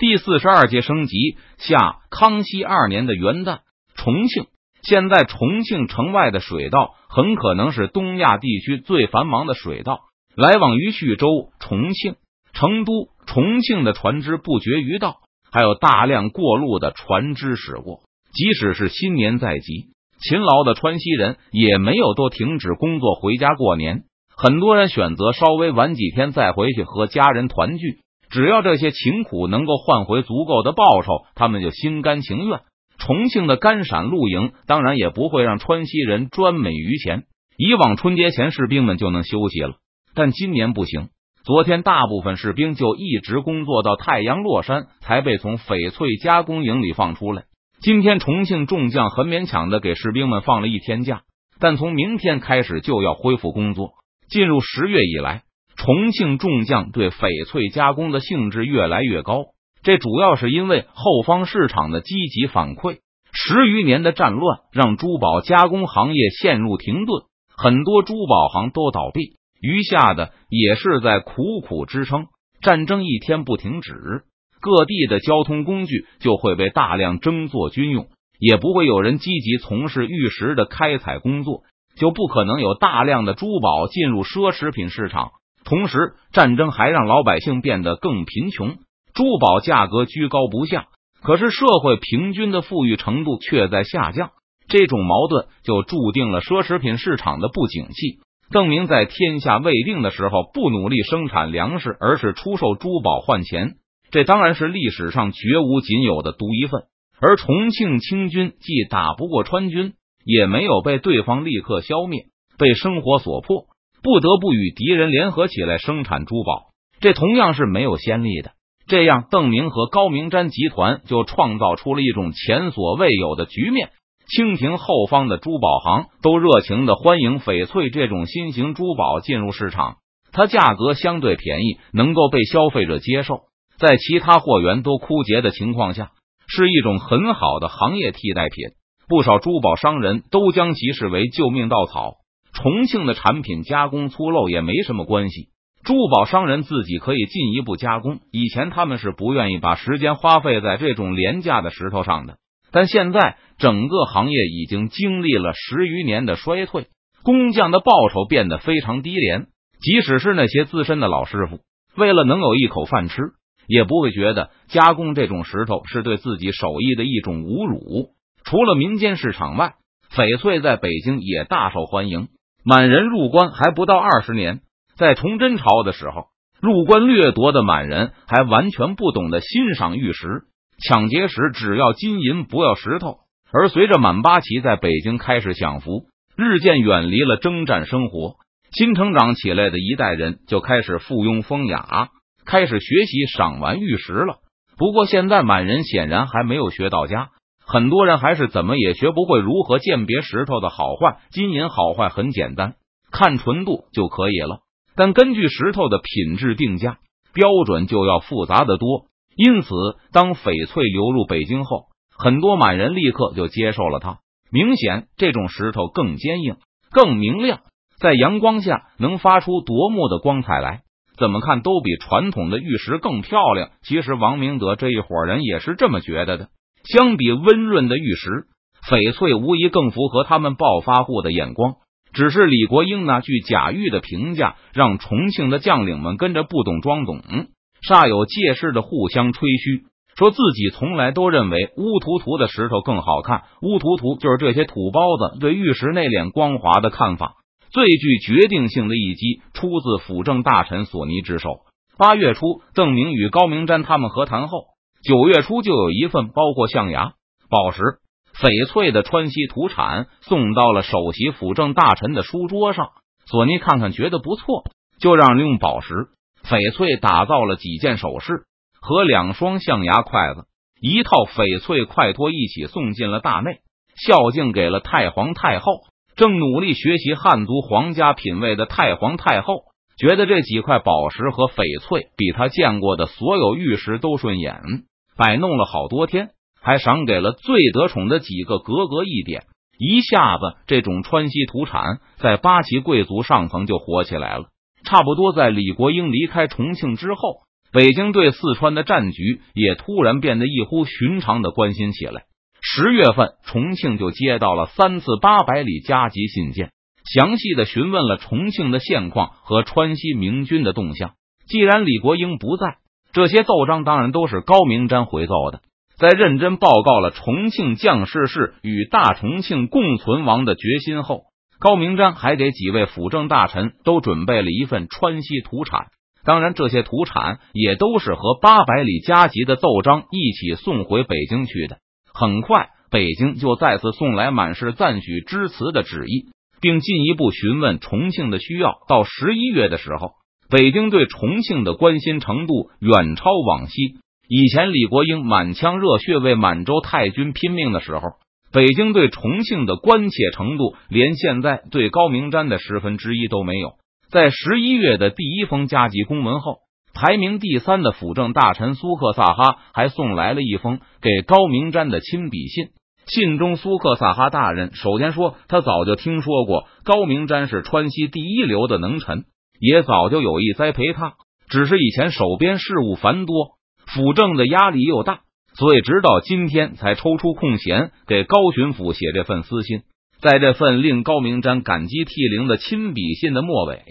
第四十二届升级，下康熙二年的元旦，重庆。现在重庆城外的水道很可能是东亚地区最繁忙的水道，来往于徐州、重庆、成都、重庆的船只不绝于道，还有大量过路的船只驶过。即使是新年在即，勤劳的川西人也没有都停止工作回家过年。很多人选择稍微晚几天再回去和家人团聚。只要这些勤苦能够换回足够的报酬，他们就心甘情愿。重庆的甘陕露营当然也不会让川西人专美于前。以往春节前士兵们就能休息了，但今年不行。昨天大部分士兵就一直工作到太阳落山，才被从翡翠加工营里放出来。今天重庆众将很勉强的给士兵们放了一天假，但从明天开始就要恢复工作。进入十月以来。重庆众将对翡翠加工的兴致越来越高，这主要是因为后方市场的积极反馈。十余年的战乱让珠宝加工行业陷入停顿，很多珠宝行都倒闭，余下的也是在苦苦支撑。战争一天不停止，各地的交通工具就会被大量征作军用，也不会有人积极从事玉石的开采工作，就不可能有大量的珠宝进入奢侈品市场。同时，战争还让老百姓变得更贫穷，珠宝价格居高不下。可是，社会平均的富裕程度却在下降，这种矛盾就注定了奢侈品市场的不景气。邓明在天下未定的时候，不努力生产粮食，而是出售珠宝换钱，这当然是历史上绝无仅有的独一份。而重庆清军既打不过川军，也没有被对方立刻消灭，被生活所迫。不得不与敌人联合起来生产珠宝，这同样是没有先例的。这样，邓明和高明瞻集团就创造出了一种前所未有的局面。清廷后方的珠宝行都热情的欢迎翡翠这种新型珠宝进入市场，它价格相对便宜，能够被消费者接受，在其他货源都枯竭的情况下，是一种很好的行业替代品。不少珠宝商人都将其视为救命稻草。重庆的产品加工粗陋也没什么关系，珠宝商人自己可以进一步加工。以前他们是不愿意把时间花费在这种廉价的石头上的，但现在整个行业已经经历了十余年的衰退，工匠的报酬变得非常低廉。即使是那些资深的老师傅，为了能有一口饭吃，也不会觉得加工这种石头是对自己手艺的一种侮辱。除了民间市场外，翡翠在北京也大受欢迎。满人入关还不到二十年，在崇祯朝的时候，入关掠夺的满人还完全不懂得欣赏玉石，抢劫时只要金银不要石头。而随着满八旗在北京开始享福，日渐远离了征战生活，新成长起来的一代人就开始附庸风雅，开始学习赏玩玉石了。不过现在满人显然还没有学到家。很多人还是怎么也学不会如何鉴别石头的好坏。金银好坏很简单，看纯度就可以了。但根据石头的品质定价标准就要复杂的多。因此，当翡翠流入北京后，很多满人立刻就接受了它。明显，这种石头更坚硬、更明亮，在阳光下能发出夺目的光彩来，怎么看都比传统的玉石更漂亮。其实，王明德这一伙人也是这么觉得的。相比温润的玉石，翡翠无疑更符合他们暴发户的眼光。只是李国英那句假玉的评价，让重庆的将领们跟着不懂装懂，煞有介事的互相吹嘘，说自己从来都认为乌涂涂的石头更好看。乌涂涂就是这些土包子对玉石内敛光滑的看法。最具决定性的一击出自辅政大臣索尼之手。八月初，邓明与高明瞻他们和谈后。九月初就有一份包括象牙、宝石、翡翠的川西土产送到了首席辅政大臣的书桌上。索尼看看觉得不错，就让用宝石、翡翠打造了几件首饰和两双象牙筷子，一套翡翠筷托一起送进了大内，孝敬给了太皇太后。正努力学习汉族皇家品味的太皇太后。觉得这几块宝石和翡翠比她见过的所有玉石都顺眼，摆弄了好多天，还赏给了最得宠的几个格格一点。一下子，这种川西土产在八旗贵族上层就火起来了。差不多在李国英离开重庆之后，北京对四川的战局也突然变得异乎寻常的关心起来。十月份，重庆就接到了三次八百里加急信件，详细的询问了重庆的现况和川西明军的动向。既然李国英不在，这些奏章当然都是高明瞻回奏的。在认真报告了重庆将士是与大重庆共存亡的决心后，高明瞻还给几位辅政大臣都准备了一份川西土产。当然，这些土产也都是和八百里加急的奏章一起送回北京去的。很快，北京就再次送来满是赞许之词的旨意，并进一步询问重庆的需要。到十一月的时候，北京对重庆的关心程度远超往昔。以前李国英满腔热血为满洲太君拼命的时候，北京对重庆的关切程度连现在对高明瞻的十分之一都没有。在十一月的第一封加急公文后，排名第三的辅政大臣苏克萨哈还送来了一封给高明瞻的亲笔信。信中，苏克萨哈大人首先说，他早就听说过高明瞻是川西第一流的能臣，也早就有意栽培他，只是以前手边事务繁多。辅政的压力又大，所以直到今天才抽出空闲给高巡抚写这份私信。在这份令高明瞻感激涕零的亲笔信的末尾，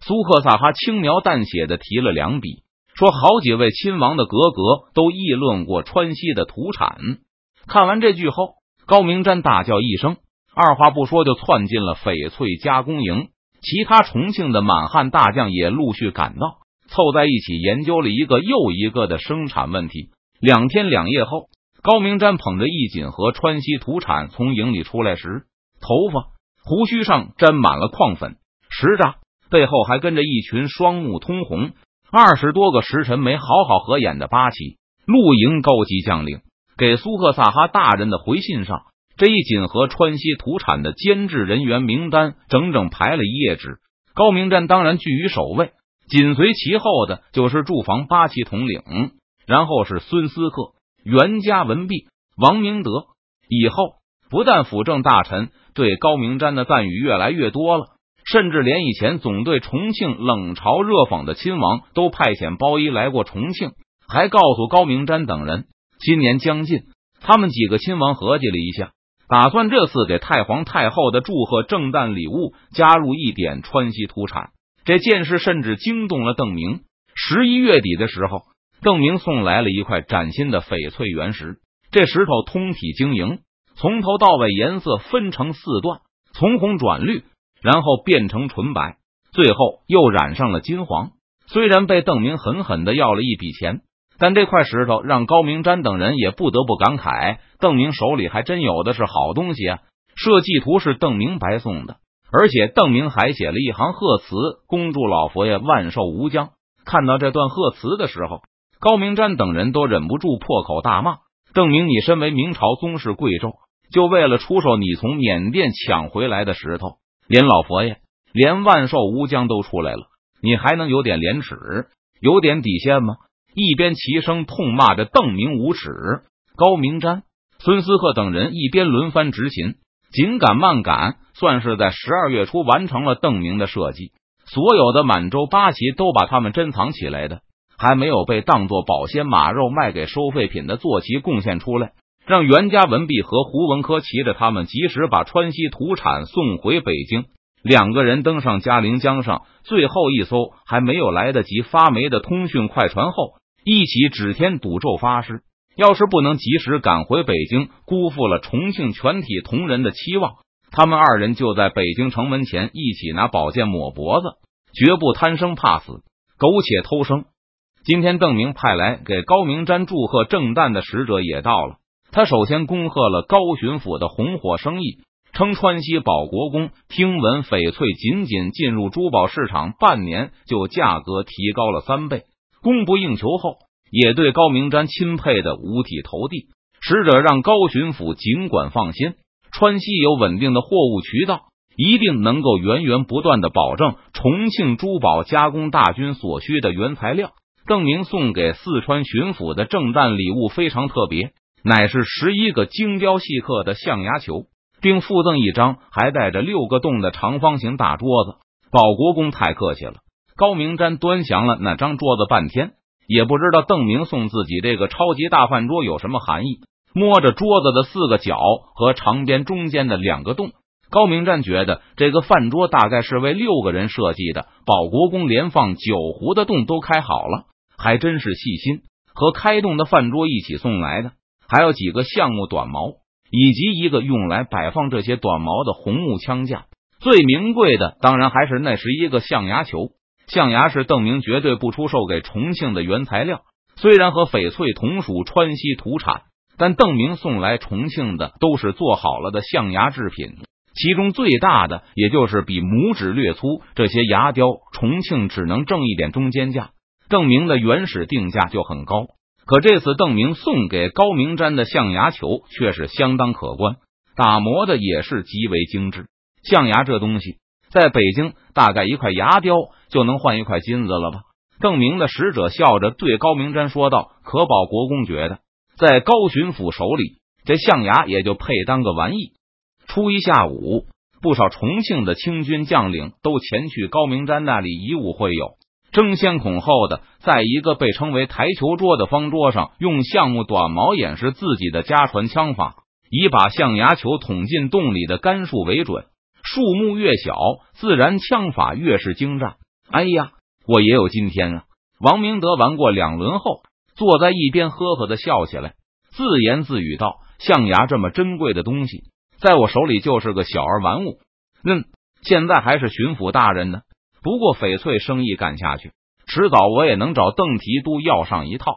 苏克萨哈轻描淡写的提了两笔，说好几位亲王的格格都议论过川西的土产。看完这句后，高明瞻大叫一声，二话不说就窜进了翡翠加工营。其他重庆的满汉大将也陆续赶到。凑在一起研究了一个又一个的生产问题。两天两夜后，高明瞻捧着一锦盒川西土产从营里出来时，头发胡须上沾满了矿粉石渣，背后还跟着一群双目通红、二十多个时辰没好好合眼的八旗露营高级将领。给苏克萨哈大人的回信上，这一锦盒川西土产的监制人员名单整整排了一页纸。高明瞻当然居于首位。紧随其后的就是驻防八旗统领，然后是孙思克、袁家文弼、王明德。以后不但辅政大臣对高明瞻的赞誉越来越多了，甚至连以前总对重庆冷嘲热讽的亲王都派遣包衣来过重庆，还告诉高明瞻等人，今年将近，他们几个亲王合计了一下，打算这次给太皇太后的祝贺正旦礼物加入一点川西土产。这件事甚至惊动了邓明。十一月底的时候，邓明送来了一块崭新的翡翠原石。这石头通体晶莹，从头到尾颜色分成四段，从红转绿，然后变成纯白，最后又染上了金黄。虽然被邓明狠狠的要了一笔钱，但这块石头让高明瞻等人也不得不感慨：邓明手里还真有的是好东西啊！设计图是邓明白送的。而且邓明还写了一行贺词：“恭祝老佛爷万寿无疆。”看到这段贺词的时候，高明瞻等人都忍不住破口大骂：“邓明，你身为明朝宗室贵胄，就为了出售你从缅甸抢回来的石头，连老佛爷、连万寿无疆都出来了，你还能有点廉耻、有点底线吗？”一边齐声痛骂着邓明无耻，高明瞻、孙思克等人一边轮番执勤。紧赶慢赶，算是在十二月初完成了邓明的设计。所有的满洲八旗都把他们珍藏起来的，还没有被当做保鲜马肉卖给收废品的坐骑贡献出来，让袁家文弼和胡文科骑着他们及时把川西土产送回北京。两个人登上嘉陵江上最后一艘还没有来得及发霉的通讯快船后，一起指天赌咒发誓。要是不能及时赶回北京，辜负了重庆全体同仁的期望，他们二人就在北京城门前一起拿宝剑抹脖子，绝不贪生怕死、苟且偷生。今天邓明派来给高明瞻祝贺正旦的使者也到了，他首先恭贺了高巡抚的红火生意，称川西保国公听闻翡翠仅仅进入珠宝市场半年，就价格提高了三倍，供不应求后。也对高明瞻钦佩的五体投地。使者让高巡抚尽管放心，川西有稳定的货物渠道，一定能够源源不断的保证重庆珠宝加工大军所需的原材料。邓明送给四川巡抚的正旦礼物非常特别，乃是十一个精雕细刻的象牙球，并附赠一张还带着六个洞的长方形大桌子。保国公太客气了，高明瞻端详了那张桌子半天。也不知道邓明送自己这个超级大饭桌有什么含义。摸着桌子的四个角和长边中间的两个洞，高明瞻觉得这个饭桌大概是为六个人设计的。保国公连放酒壶的洞都开好了，还真是细心。和开洞的饭桌一起送来的，还有几个橡木短矛，以及一个用来摆放这些短矛的红木枪架。最名贵的，当然还是那十一个象牙球。象牙是邓明绝对不出售给重庆的原材料，虽然和翡翠同属川西土产。但邓明送来重庆的都是做好了的象牙制品，其中最大的也就是比拇指略粗这些牙雕，重庆只能挣一点中间价。邓明的原始定价就很高，可这次邓明送给高明瞻的象牙球却是相当可观，打磨的也是极为精致。象牙这东西，在北京大概一块牙雕就能换一块金子了吧？邓明的使者笑着对高明瞻说道：“可保国公觉得。”在高巡抚手里，这象牙也就配当个玩意。初一下午，不少重庆的清军将领都前去高明瞻那里以武会友，争先恐后的在一个被称为台球桌的方桌上，用橡木短矛演示自己的家传枪法，以把象牙球捅进洞里的杆数为准。树木越小，自然枪法越是精湛。哎呀，我也有今天啊！王明德玩过两轮后。坐在一边呵呵的笑起来，自言自语道：“象牙这么珍贵的东西，在我手里就是个小儿玩物。嗯，现在还是巡抚大人呢。不过翡翠生意干下去，迟早我也能找邓提督要上一套。”